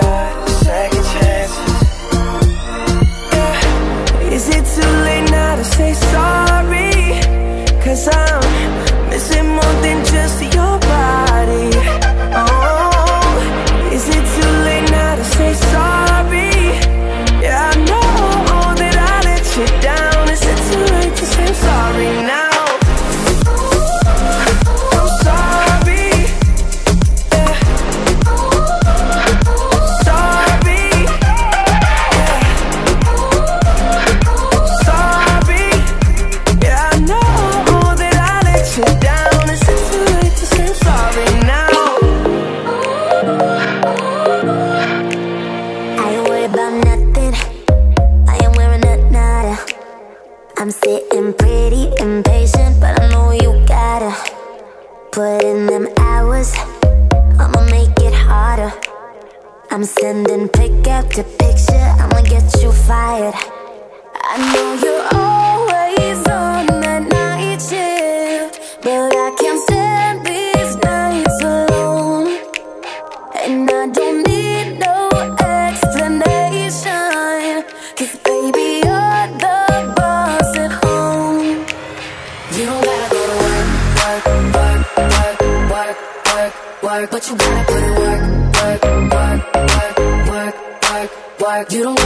shot, second chances yeah. Is it too late now to say sorry? Cause I'm put in them hours. I'ma make it harder. I'm sending pick after picture. I'ma get you fired. I know you're always work. But you gotta put in work, work, work, work, work, work, work. You don't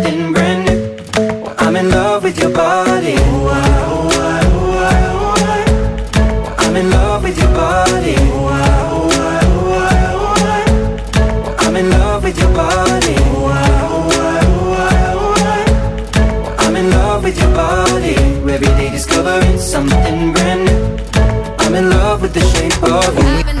love with your body. I'm in love with your body. Every day discovering something brand new. I'm in love with the shape of you.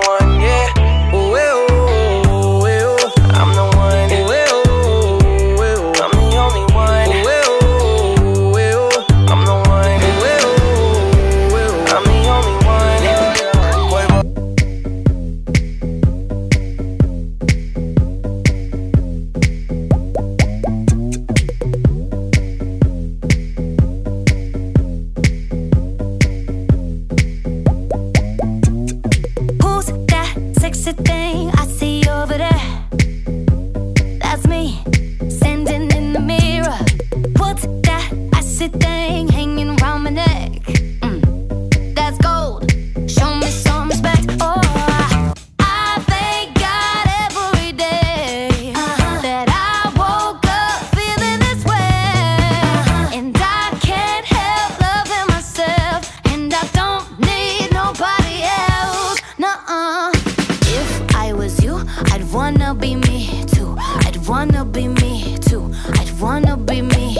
wanna be me too. I'd wanna be me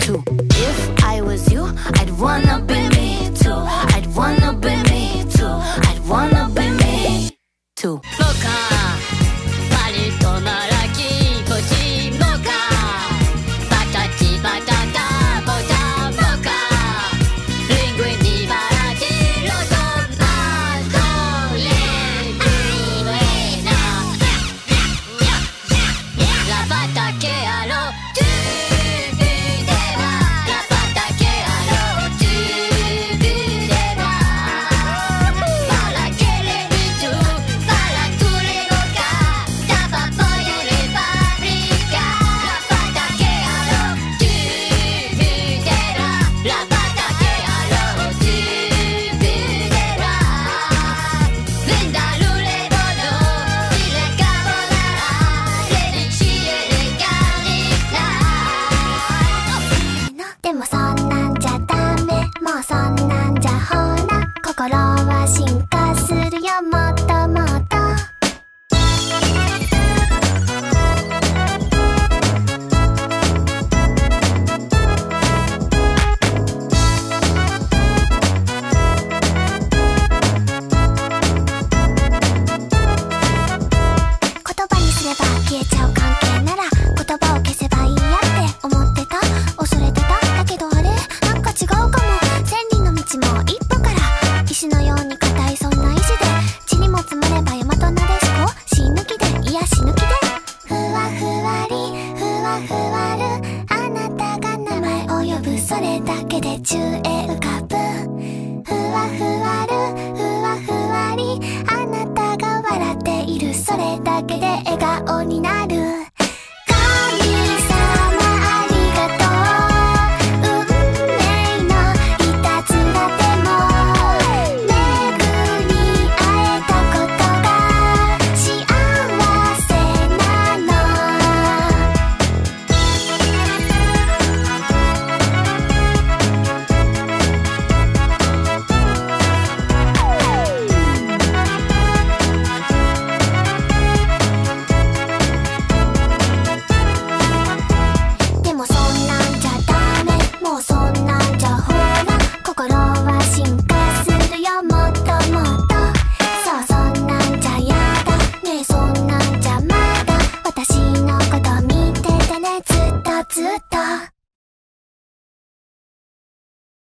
too. If I was you, I'd wanna be me too. それだけで宙へ浮かぶ。ふわふわるふわふわり。あなたが笑っている。それだけで笑顔になる。